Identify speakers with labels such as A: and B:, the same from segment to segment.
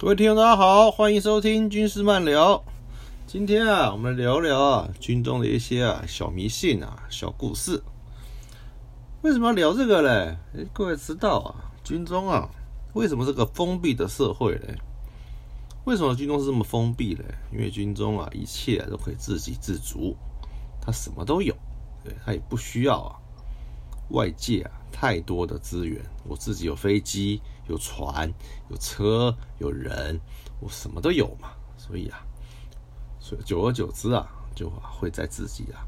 A: 各位听众，大家好，欢迎收听军事漫聊。今天啊，我们聊聊啊军中的一些啊小迷信啊、小故事。为什么要聊这个嘞？哎，各位知道啊，军中啊，为什么是个封闭的社会嘞？为什么军中是这么封闭嘞？因为军中啊，一切都可以自给自足，他什么都有，对他也不需要啊外界啊太多的资源。我自己有飞机。有船，有车，有人，我什么都有嘛，所以啊，所以久而久之啊，就会在自己啊，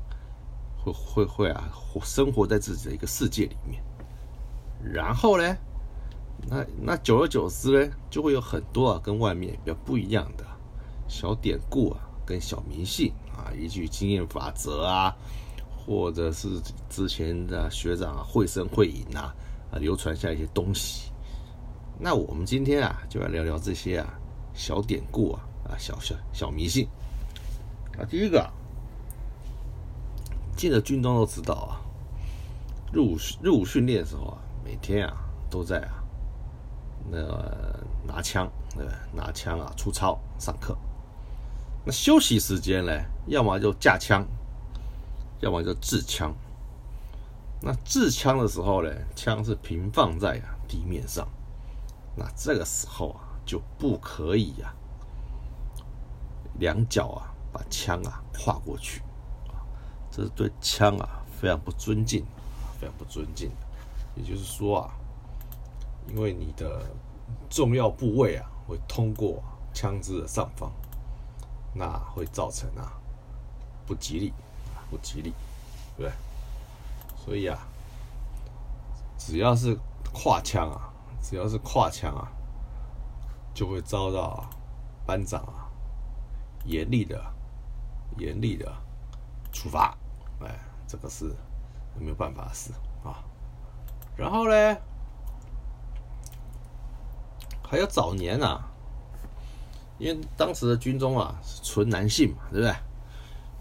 A: 会会会啊，活生活在自己的一个世界里面。然后呢，那那久而久之呢，就会有很多啊，跟外面比较不一样的小典故啊，跟小迷信啊，一句经验法则啊，或者是之前的学长啊，会声会影啊，啊，流传下一些东西。那我们今天啊，就来聊聊这些啊小典故啊啊小小小迷信啊。第一个，进了军中都知道啊，入伍入伍训练的时候啊，每天啊都在啊那个拿枪对吧拿枪啊出操上课。那休息时间呢，要么就架枪，要么就制枪。那制枪的时候呢，枪是平放在啊地面上。那这个时候啊，就不可以呀，两脚啊把枪啊跨过去，这是对枪啊非常不尊敬，非常不尊敬。也就是说啊，因为你的重要部位啊会通过枪支的上方，那会造成啊不吉利，不吉利，对不对？所以啊，只要是跨枪啊。只要是跨墙啊，就会遭到班长啊严厉的、严厉的处罚。哎，这个是没有办法的事啊。然后呢，还有早年啊，因为当时的军中啊是纯男性嘛，对不对？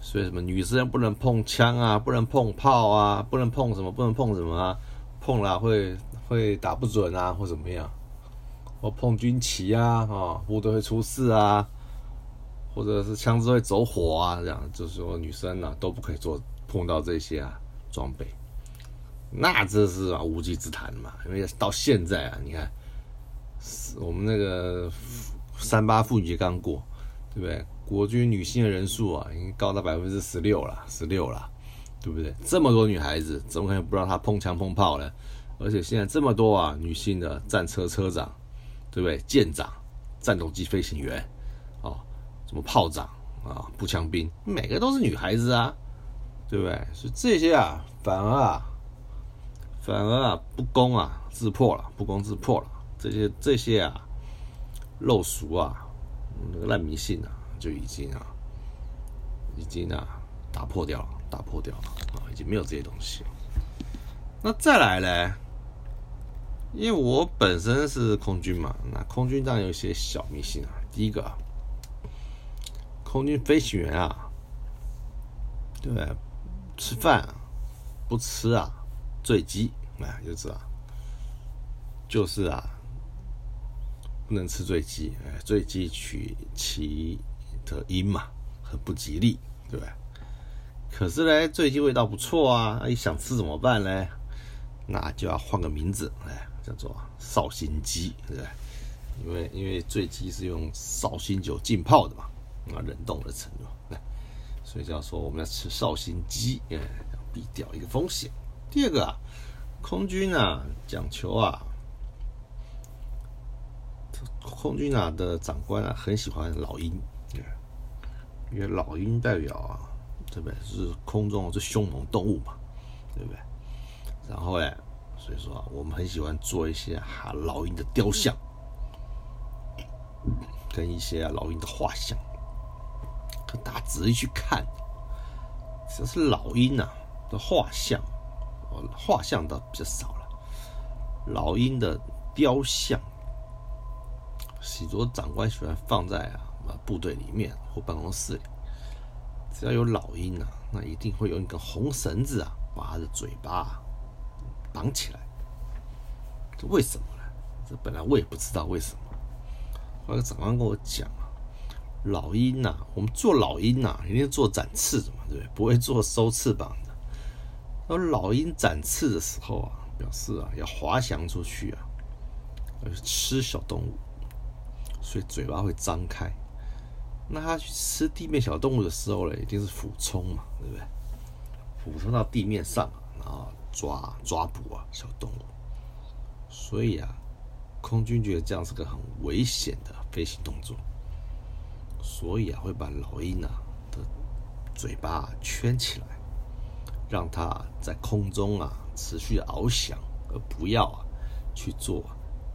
A: 所以什么女生不能碰枪啊，不能碰炮啊，不能碰什么，不能碰什么啊，碰了会。会打不准啊，或怎么样？或碰军旗啊，啊，部队会出事啊，或者是枪支会走火啊，这样就是说女生呢都不可以做碰到这些啊装备。那这是啊无稽之谈嘛，因为到现在啊，你看，我们那个三八妇女节刚过，对不对？国军女性的人数啊，已经高达百分之十六了，十六了，对不对？这么多女孩子，怎么可能不让她碰枪碰炮呢？而且现在这么多啊，女性的战车车长，对不对？舰长、战斗机飞行员，哦，什么炮长啊、步枪兵，每个都是女孩子啊，对不对？所以这些啊，反而啊，反而啊，不攻啊，自破了，不攻自破了。这些这些啊，陋俗啊，那个烂迷信啊，就已经啊，已经啊，打破掉了，打破掉了啊，已经没有这些东西了。那再来呢？因为我本身是空军嘛，那空军当然有一些小迷信啊。第一个，空军飞行员啊，对？吃饭不吃啊，坠机，哎，就知道，就是啊，不能吃坠机，哎，坠机取其的因嘛，很不吉利，对不对？可是呢，坠机味道不错啊，一想吃怎么办呢？那就要换个名字，哎。叫做绍兴鸡，对不对？因为因为醉鸡是用绍兴酒浸泡的嘛，啊，冷冻的成嘛，所以要说我们要吃绍兴鸡，嗯，要避掉一个风险。第二个啊，空军啊讲求啊，空军啊的长官啊很喜欢老鹰，因为老鹰代表啊，对不对？是空中最凶猛动物嘛，对不对？然后哎。所以说，我们很喜欢做一些哈老鹰的雕像，跟一些老鹰的画像。可大家仔细去看，这是老鹰啊的画像，画像倒比较少了。老鹰的雕像，许多长官喜欢放在啊部队里面或办公室里。只要有老鹰啊，那一定会有一根红绳子啊，把它的嘴巴。绑起来，这为什么呢？这本来我也不知道为什么，后来长官跟我讲啊，老鹰呐，我们做老鹰呐，一定做展翅的嘛，对不对？不会做收翅膀的。而老鹰展翅的时候啊，表示啊要滑翔出去啊，要吃小动物，所以嘴巴会张开。那它去吃地面小动物的时候呢，一定是俯冲嘛，对不对？俯冲到地面上，然后抓抓捕啊小动物。所以啊，空军觉得这样是个很危险的飞行动作，所以啊会把老鹰啊的嘴巴圈起来。让它在空中啊持续翱翔，而不要啊去做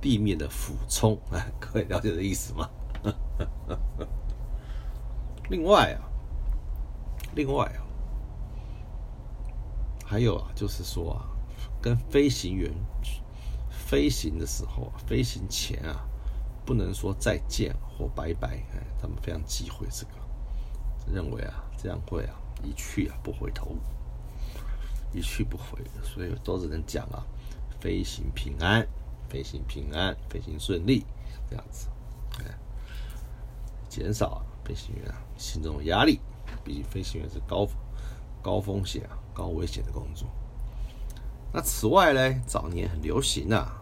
A: 地面的俯冲。哎，各位了解这意思吗？另外啊，另外啊，还有啊，就是说啊，跟飞行员飞行的时候，啊飞行前啊，不能说再见或拜拜。哎，他们非常忌讳这个，认为啊，这样会啊一去啊不回头。一去不回，所以都只能讲啊，飞行平安，飞行平安，飞行顺利，这样子，哎，减少啊飞行员啊心中的压力，毕竟飞行员是高高风险啊、高危险的工作。那此外呢，早年很流行啊，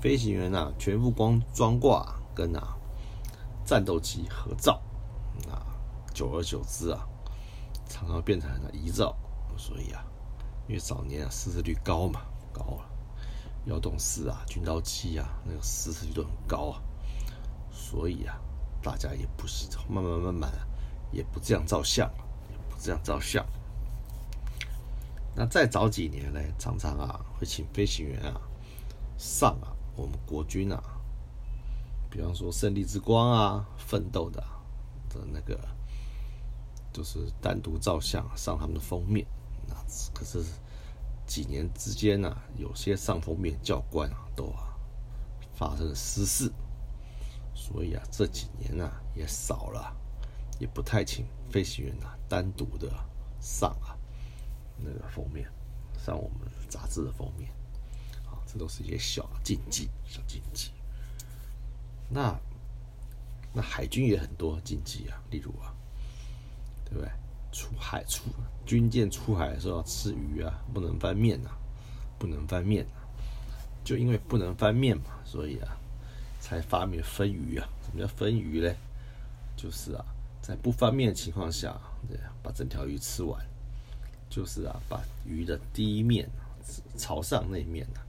A: 飞行员啊全副光装挂跟啊战斗机合照，啊，久而久之啊，常常变成了遗照，所以啊。因为早年啊，失事率高嘛，高了，幺洞四啊，军刀七啊，那个失事率都很高啊，所以啊，大家也不是慢慢慢慢，也不这样照相，也不这样照相。那再早几年呢，常常啊，会请飞行员啊上啊，我们国军啊，比方说胜利之光啊，奋斗的的那个，就是单独照相上他们的封面。那可是几年之间呢，有些上封面教官啊，都啊发生了失事，所以啊这几年呢也少了，也不太请飞行员啊单独的上啊那个封面，上我们杂志的封面，啊，这都是一些小禁忌，小禁忌。那那海军也很多禁忌啊，例如啊，对不对？出海出军舰出海的时候要吃鱼啊，不能翻面呐，不能翻面呐。就因为不能翻面嘛，所以啊，才发明分鱼啊。什么叫分鱼呢？就是啊，在不翻面的情况下，对，把整条鱼吃完。就是啊，把鱼的第一面朝上那面呐，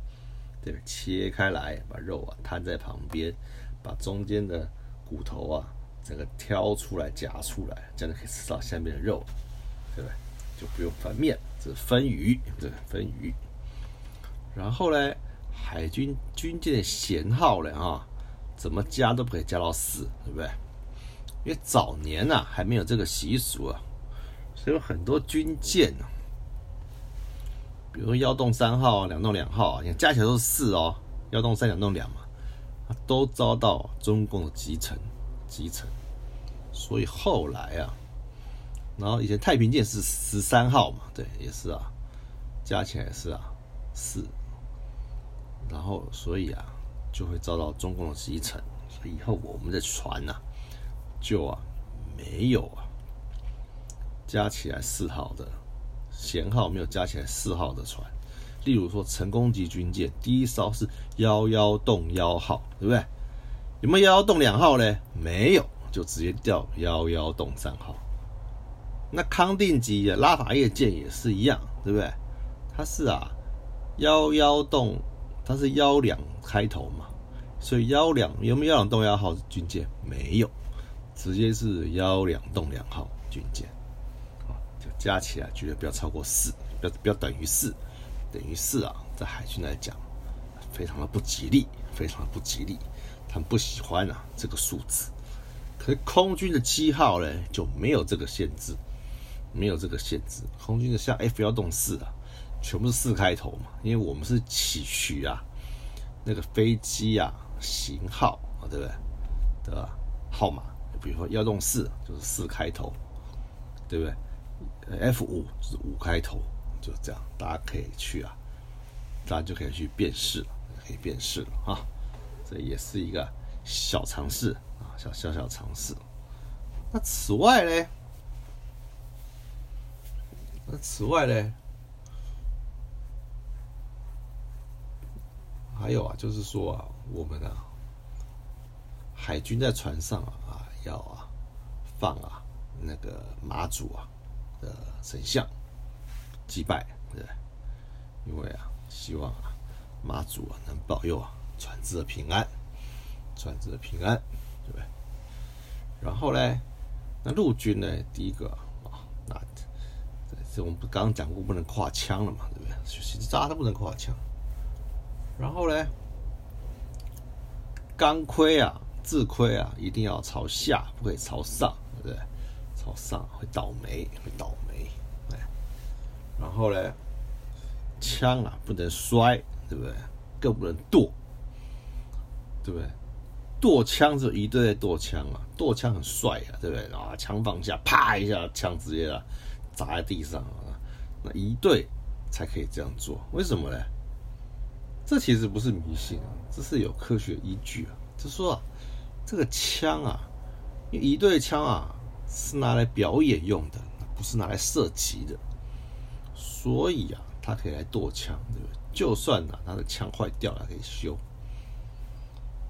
A: 对，切开来，把肉啊摊在旁边，把中间的骨头啊。整个挑出来夹出来，这样就可以吃到下面的肉，对不对？就不用翻面，这是分鱼，对，分鱼。然后呢，海军军舰的舷号呢，啊，怎么加都不可以加到四，对不对？因为早年呐还没有这个习俗啊，所以很多军舰啊，比如说幺洞三号、两洞两号啊，你加起来都是四哦，幺洞三、两洞两嘛，都遭到中共的集成。集成，所以后来啊，然后以前太平舰是十三号嘛，对，也是啊，加起来是啊四，然后所以啊就会遭到中共的集沉，所以以后我们的船呐就啊没有啊加起来四号的舷号没有加起来四号的船，例如说成功级军舰第一艘是幺幺洞幺号，对不对？有没有幺幺洞两号呢？没有，就直接调幺幺洞三号。那康定级的拉法叶舰也是一样，对不对？它是啊幺幺洞，它是幺两开头嘛，所以幺两有没有幺两洞幺号军舰？没有，直接是幺两洞两号军舰。啊，就加起来绝对不要超过四，不要不要等于四，等于四啊，在海军来讲，非常的不吉利，非常的不吉利。他们不喜欢啊这个数字，可是空军的七号呢就没有这个限制，没有这个限制。空军的像 F 幺洞四啊，全部是四开头嘛，因为我们是起取啊那个飞机啊型号啊，对不对？的号码，比如说幺洞四就是四开头，对不对？F 五是五开头，就这样，大家可以去啊，大家就可以去辨识了，可以辨识了啊。这也是一个小尝试啊，小小小尝试。那此外呢？那此外呢？还有啊，就是说啊，我们啊，海军在船上啊啊，要啊放啊那个马祖啊的神像祭拜，对？因为啊，希望啊马祖啊能保佑啊船只的平安，船只的平安，对不对？然后呢，那陆军呢，第一个啊，那这我们不刚刚讲过不能跨枪了嘛，对不对？其实扎都不能跨枪。然后呢，钢盔啊、自盔啊，一定要朝下，不可以朝上，对不对？朝上会倒霉，会倒霉。哎，然后呢，枪啊不能摔，对不对？更不能剁，对不对？剁枪就一队在剁枪啊，剁枪很帅啊，对不对？啊，枪放下，啪一下，枪直接啊砸在地上啊。那一队才可以这样做，为什么呢？这其实不是迷信啊，这是有科学依据啊。就说啊，这个枪啊，因为一对枪啊是拿来表演用的，不是拿来射击的，所以啊，它可以来剁枪，对不对？就算呢，它的枪坏掉了，可以修。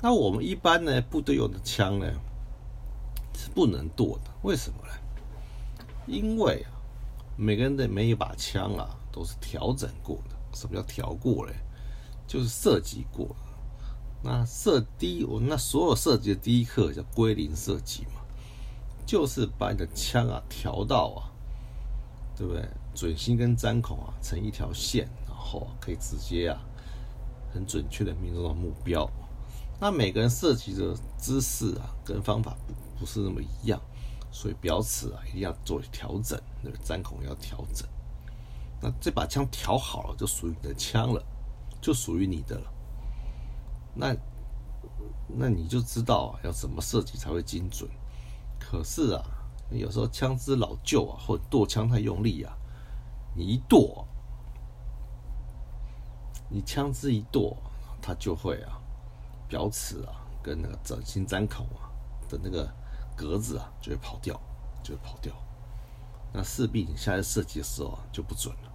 A: 那我们一般呢，部队用的枪呢是不能剁的，为什么呢？因为啊，每个人的每一把枪啊都是调整过的。什么叫调过嘞？就是射击过，那射第一，我那所有射击的第一课叫归零射击嘛，就是把你的枪啊调到啊，对不对？准心跟粘孔啊成一条线，然后可以直接啊很准确的命中到目标。那每个人射击的姿势啊跟方法不不是那么一样，所以表尺啊一定要做调整，那个粘孔要调整。那这把枪调好了，就属于你的枪了。就属于你的了，那那你就知道，要怎么设计才会精准。可是啊，有时候枪支老旧啊，或者剁枪太用力啊，你一剁，你枪支一剁，它就会啊，表尺啊，跟那个整心粘孔啊的那个格子啊，就会跑掉，就会跑掉。那势必你下次设计的时候啊，就不准了。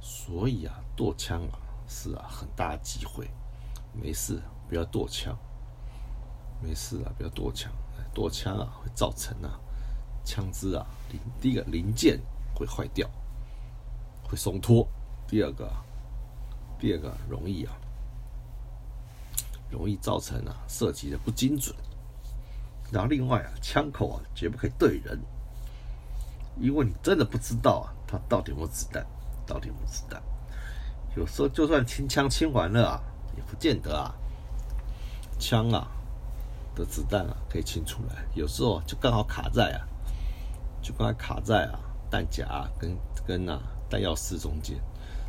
A: 所以啊，剁枪啊。是啊，很大机会，没事，不要剁枪。没事啊，不要剁枪。剁枪啊，会造成啊，枪支啊零第一个零件会坏掉，会松脱。第二个，第二个容易啊，容易造成啊射击的不精准。然后另外啊，枪口啊绝不可以对人，因为你真的不知道啊，它到底有没有子弹，到底有没有子弹。有时候就算清枪清完了啊，也不见得啊，枪啊的子弹啊可以清出来。有时候就刚好卡在啊，就刚好卡在啊弹夹跟跟啊弹药室中间，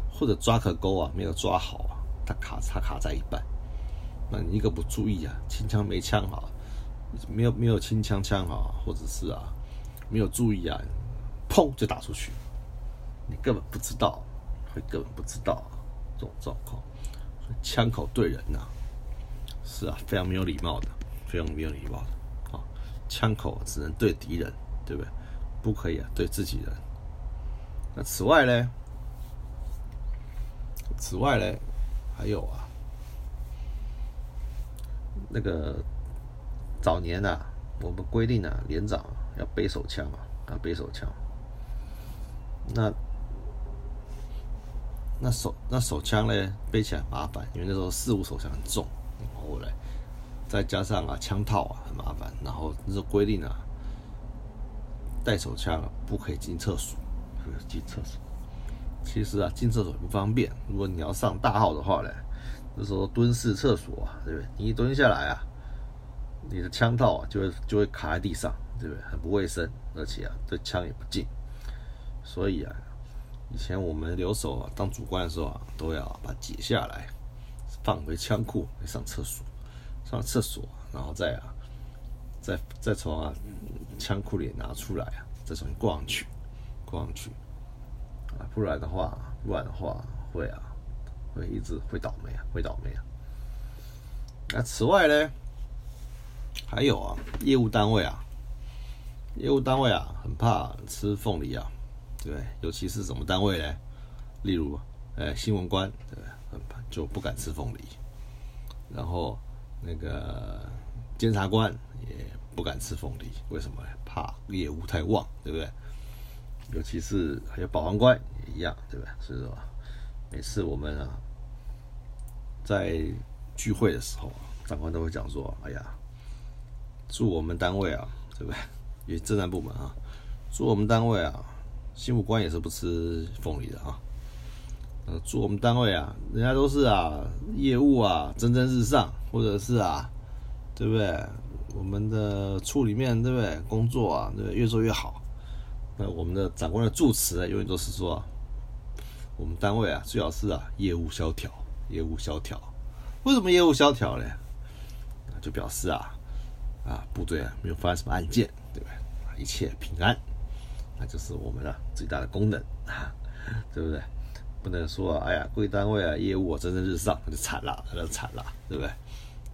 A: 或者抓壳钩啊没有抓好啊，它卡它卡在一半。那你一个不注意啊，清枪没枪好，没有没有清枪枪好，或者是啊没有注意啊，砰就打出去，你根本不知道。会根本不知道种状况，枪口对人呐，是啊，非常没有礼貌的，非常没有礼貌的啊。枪口只能对敌人，对不对？不可以啊，对自己人。那此外呢？此外呢，还有啊，那个早年啊，我们规定啊，连长要背手枪啊，要背手枪。那那手那手枪呢，背起来麻烦，因为那时候四五手枪很重，然后嘞再加上啊枪套啊很麻烦，然后那时候规定啊，带手枪不可以进厕所，不可以进厕所。其实啊进厕所不方便，如果你要上大号的话呢，那时候蹲式厕所啊，对不对？你一蹲下来啊，你的枪套啊就会就会卡在地上，对不对？很不卫生，而且啊这枪也不进，所以啊。以前我们留守啊，当主官的时候啊，都要把解下来，放回枪库，上厕所，上厕所，然后再啊，再再从啊枪库里拿出来啊，再重新挂上去，挂上去，啊，不然的话，不然的话会啊，会一直会倒霉啊，会倒霉啊。那此外呢，还有啊，业务单位啊，业务单位啊，很怕吃凤梨啊，对，尤其是什么单位呢？例如，呃，新闻官，对，就不敢吃凤梨。然后那个监察官也不敢吃凤梨，为什么？怕业务太旺，对不对？尤其是还有保安官也一样，对不对？所以说，每次我们啊在聚会的时候，长官都会讲说：“哎呀。”住我们单位啊，对不对？也政战部门啊，住我们单位啊，新武官也是不吃凤梨的啊。呃，住我们单位啊，人家都是啊，业务啊蒸蒸日上，或者是啊，对不对？我们的处里面，对不对？工作啊，对，越做越好。那我们的长官的祝词啊，永远都是说，我们单位啊，最好是啊，业务萧条，业务萧条。为什么业务萧条呢？就表示啊。啊，部队啊，没有发生什么案件，对不对？一切平安，就是我们啊最大的功能啊，对不对？不能说哎呀，贵单位啊，业务啊蒸蒸日上，那就惨了，那就惨了，对不对？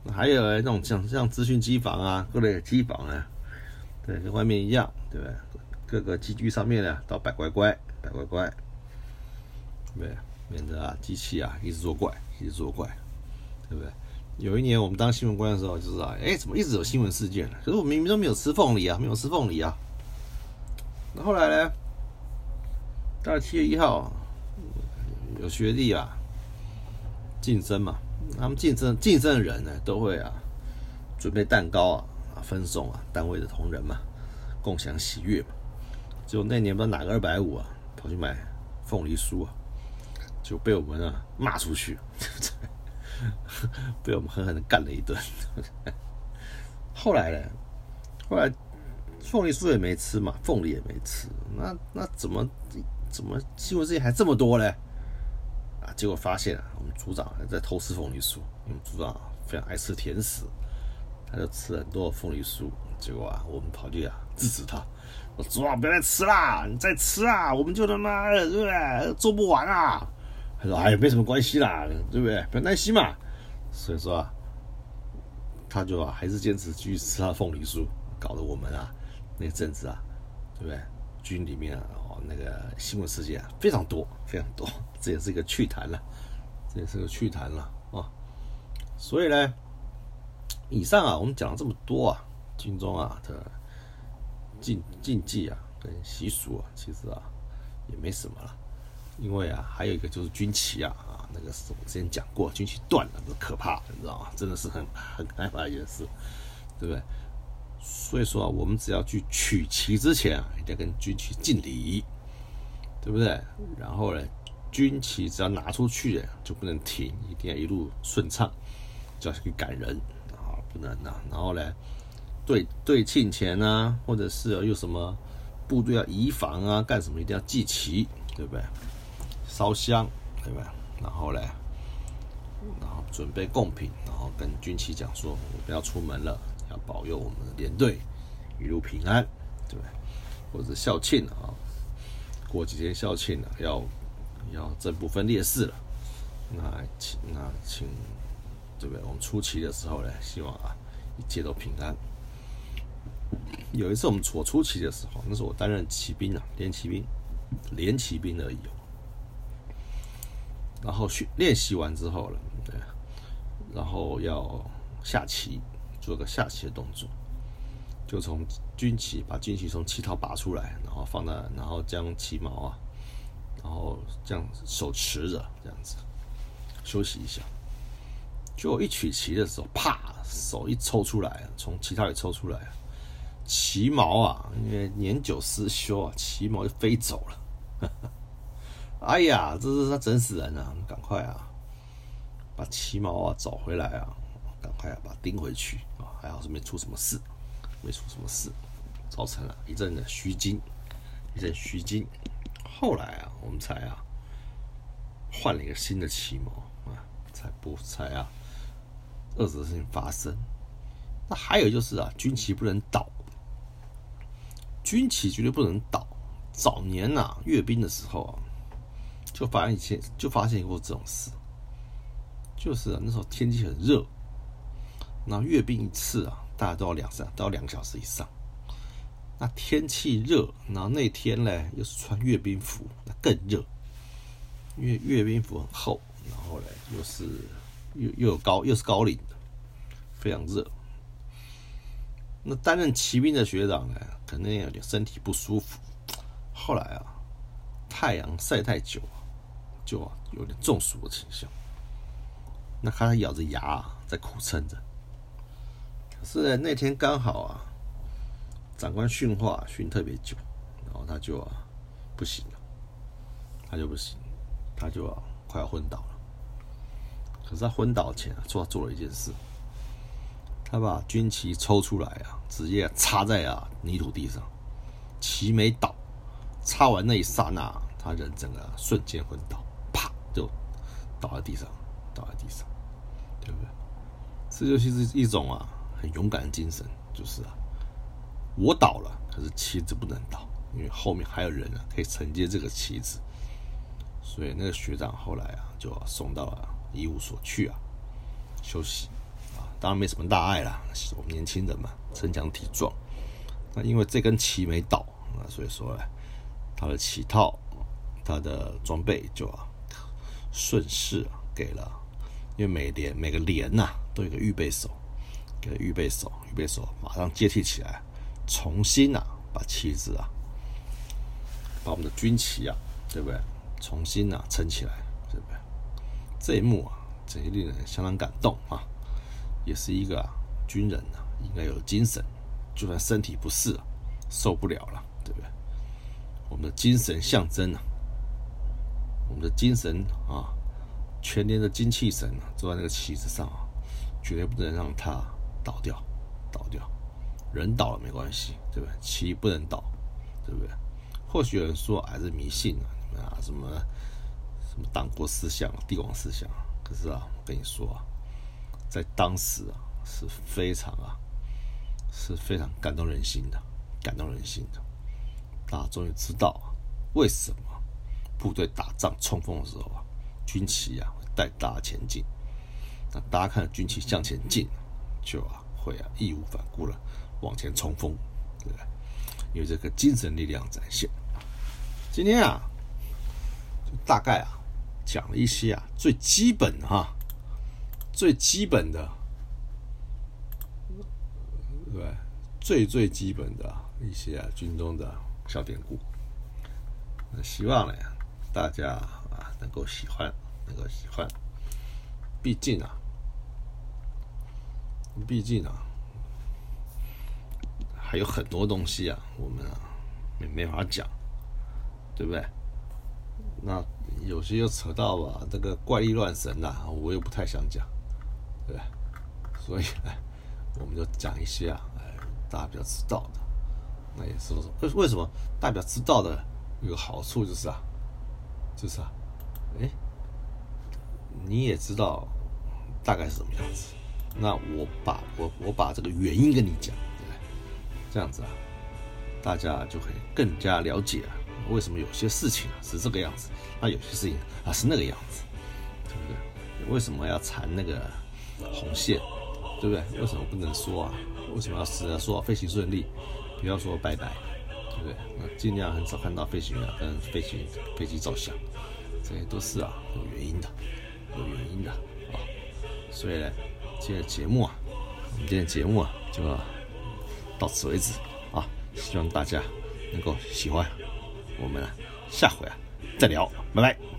A: 那还有那种像像资讯机房啊，各类机房啊，对，跟外面一样，对不对？各个机具上面呢，都摆乖乖，摆乖乖，对，免得啊机器啊一直作怪，一直作怪，对不对？有一年我们当新闻官的时候，就是啊，哎，怎么一直有新闻事件呢？可是我明明都没有吃凤梨啊，没有吃凤梨啊。后来呢？到了七月一号，有学弟啊晋升嘛，他们晋升晋升的人呢，都会啊准备蛋糕啊啊分送啊单位的同仁嘛，共享喜悦嘛。就那年不知道哪个二百五啊，跑去买凤梨酥啊，就被我们啊骂出去。被我们狠狠的干了一顿。后来呢？后来凤梨酥也没吃嘛，凤梨也没吃。那那怎么怎么新闻事件还这么多嘞？啊！结果发现啊，我们组长还在偷吃凤梨酥。我们组长非常爱吃甜食，他就吃很多凤梨酥。结果啊，我们跑去啊制止他：“我组长不要再吃啦，你再吃啊，我们就他妈对不对？做不完啊！”他说：“哎，没什么关系啦，对不对？不要担心嘛。”所以说啊，他就啊还是坚持继续吃他凤梨酥，搞得我们啊那阵子啊，对不对？军里面啊那个新闻事件啊非常多，非常多，这也是一个趣谈了，这也是个趣谈了啊。所以呢，以上啊我们讲了这么多啊，军中啊的禁禁忌啊跟习俗啊，其实啊也没什么了。因为啊，还有一个就是军旗啊，那个是我之前讲过，军旗断了，那可怕，你知道吗？真的是很很害怕一件事，对不对？所以说啊，我们只要去取旗之前啊，一定要跟军旗敬礼，对不对？然后呢，军旗只要拿出去就不能停，一定要一路顺畅，就要去赶人啊，不能啊。然后呢，对对庆前啊，或者是有什么部队要移防啊，干什么一定要祭旗，对不对？烧香，对吧？然后嘞，然后准备贡品，然后跟军旗讲说：“我不要出门了，要保佑我们的连队一路平安，对不对？或者校庆啊，过几天校庆了，要要正不分烈士了，那请那请，对不对？我们出旗的时候呢，希望啊一切都平安。有一次我们我出旗的时候，那是我担任骑兵啊，连骑兵，连骑兵而已。”然后训练习完之后了，对，然后要下棋，做个下棋的动作，就从军旗把军旗从旗套拔出来，然后放在，然后将旗毛啊，然后这样手持着这样子休息一下。就一取旗的时候，啪，手一抽出来，从旗套里抽出来，旗毛啊，因为年久失修啊，旗毛就飞走了。哎呀，这是他整死人啊！赶快啊，把旗毛啊找回来啊！赶快啊，把它钉回去！还好是没出什么事，没出什么事，造成了一阵的虚惊，一阵虚惊。后来啊，我们才啊换了一个新的旗谋啊，才不才啊，恶的事情发生。那还有就是啊，军旗不能倒，军旗绝对不能倒。早年呐，阅兵的时候啊。就发现以前就发现过这种事，就是啊那时候天气很热，那阅兵一次啊，大家都要两三，都要两个小时以上。那天气热，然后那天呢又是穿阅兵服，那更热，因为阅兵服很厚，然后呢又是又又有高又是高领，非常热。那担任骑兵的学长呢，可能有点身体不舒服，后来啊，太阳晒太久，就有点中暑的倾向。那他咬着牙在苦撑着，是那天刚好啊。长官训话训特别久，然后他就啊不行了，他就不行，他就啊快要昏倒了。可是他昏倒前啊，做做了一件事，他把军旗抽出来啊，直接插在啊泥土地上，旗没倒，插完那一刹那，他人整个瞬间昏倒，啪就倒在地上，倒在地上，对不对？这就是一种啊很勇敢的精神，就是啊。我倒了，可是旗子不能倒，因为后面还有人啊，可以承接这个旗子。所以那个学长后来啊，就送到了医务所去啊休息啊。当然没什么大碍啦，我们年轻人嘛，身强体壮。那因为这根旗没倒啊，所以说呢，他的旗套、他的装备就顺势给了，因为每连每个连呐都有个预备手，给预备手，预备手马上接替起来。重新啊，把旗子啊，把我们的军旗啊，对不对？重新啊撑起来，对不对？这一幕啊，真令人相当感动啊，也是一个军人啊应该有精神，就算身体不适，受不了了，对不对？我们的精神象征啊，我们的精神啊，全年的精气神啊，坐在那个旗子上啊，绝对不能让它倒掉，倒掉。人倒了没关系，对不对？旗不能倒，对不对？或许有人说还是迷信啊，啊什么什么党国思想、帝王思想。可是啊，我跟你说啊，在当时啊是非常啊是非常感动人心的，感动人心的。大家终于知道为什么部队打仗冲锋的时候啊，军旗啊带大家前进。那大家看军旗向前进，就啊会啊义无反顾了。往前冲锋，对不对？有这个精神力量展现。今天啊，大概啊讲了一些啊最基本的哈，最基本的，对最最基本的一些啊军中的小典故。那希望呢，大家啊能够喜欢，能够喜欢。毕竟啊，毕竟啊。还有很多东西啊，我们啊没没法讲，对不对？那有些又扯到吧，这个怪力乱神呐，我又不太想讲，对不对？所以呢，我们就讲一些啊，哎，大家比较知道的。那也是说，为为什么大家知道的有个好处就是啊，就是啊，哎，你也知道大概是什么样子。那我把我我把这个原因跟你讲。对这样子啊，大家就会更加了解啊，为什么有些事情啊是这个样子，那有些事情啊是那个样子，对不对？为什么要缠那个红线，对不对？为什么不能说啊？为什么要说飞行顺利，不要说拜拜，对不对？那尽量很少看到飞行员跟飞行飞机照相，这些都是啊有原因的，有原因的啊。所以呢，今天节目啊，我们今天节目啊就。到此为止啊！希望大家能够喜欢，我们下回啊再聊，拜拜。